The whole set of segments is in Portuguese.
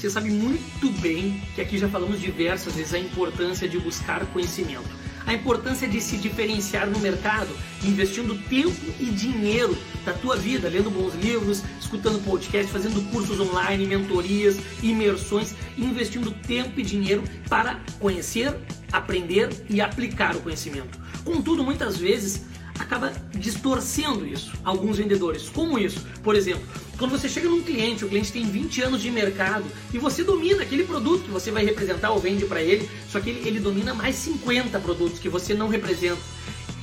Você sabe muito bem que aqui já falamos diversas vezes a importância de buscar conhecimento. A importância de se diferenciar no mercado, investindo tempo e dinheiro da tua vida, lendo bons livros, escutando podcast, fazendo cursos online, mentorias, imersões, investindo tempo e dinheiro para conhecer, aprender e aplicar o conhecimento. Contudo, muitas vezes acaba distorcendo isso. Alguns vendedores. Como isso? Por exemplo, quando você chega num cliente, o cliente tem 20 anos de mercado e você domina aquele produto que você vai representar ou vende para ele, só que ele, ele domina mais 50 produtos que você não representa.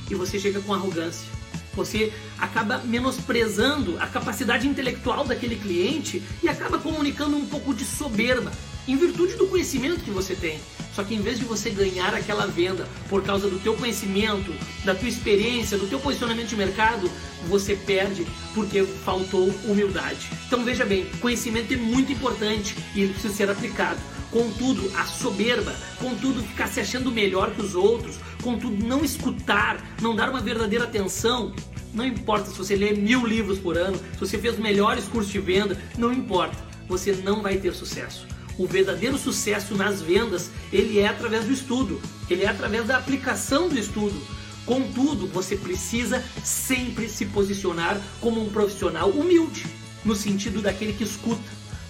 E você chega com arrogância. Você acaba menosprezando a capacidade intelectual daquele cliente e acaba comunicando um pouco de soberba, em virtude do conhecimento que você tem. Só que em vez de você ganhar aquela venda por causa do teu conhecimento, da tua experiência, do teu posicionamento de mercado, você perde porque faltou humildade. Então veja bem, conhecimento é muito importante e ele precisa ser aplicado. Contudo, a soberba, contudo, ficar se achando melhor que os outros, contudo, não escutar, não dar uma verdadeira atenção, não importa se você lê mil livros por ano, se você fez os melhores cursos de venda, não importa, você não vai ter sucesso o verdadeiro sucesso nas vendas, ele é através do estudo, ele é através da aplicação do estudo. Contudo, você precisa sempre se posicionar como um profissional humilde, no sentido daquele que escuta,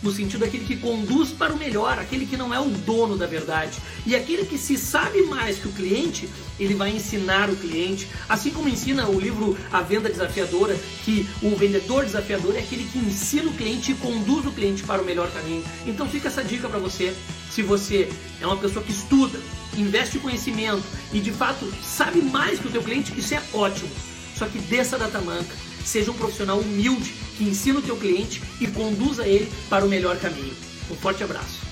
no sentido daquele que conduz para o melhor, aquele que não é o dono da verdade. E aquele que se sabe mais que o cliente, ele vai ensinar o cliente, assim como ensina o livro A Venda Desafiadora, que o vendedor desafiador é aquele que ensina o cliente e conduz o cliente para o melhor caminho. Então fica essa dica para você, se você é uma pessoa que estuda, investe conhecimento e de fato sabe mais que o teu cliente, isso é ótimo. Só que desça da tamanca, seja um profissional humilde que ensina o teu cliente e conduza ele para o melhor caminho. Um forte abraço.